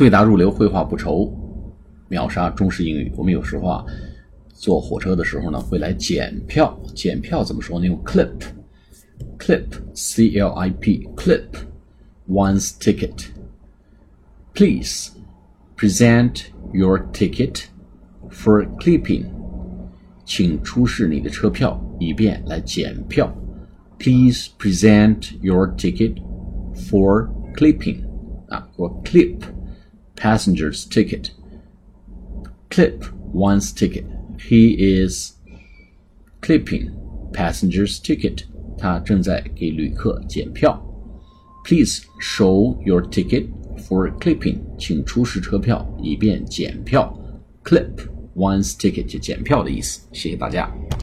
对答如流，绘画不愁，秒杀中式英语。我们有时候啊，坐火车的时候呢，会来检票。检票怎么说呢？用 clip，clip，c l i p，clip one's ticket。Please present your ticket for clipping。请出示你的车票，以便来检票。Please present your ticket for clipping. 啊，or clip passenger's ticket. Clip one's ticket. He is clipping passenger's ticket. 他正在给旅客检票。Please show your ticket for clipping. 请出示车票以便检票。Clip one's ticket 就检票的意思。谢谢大家。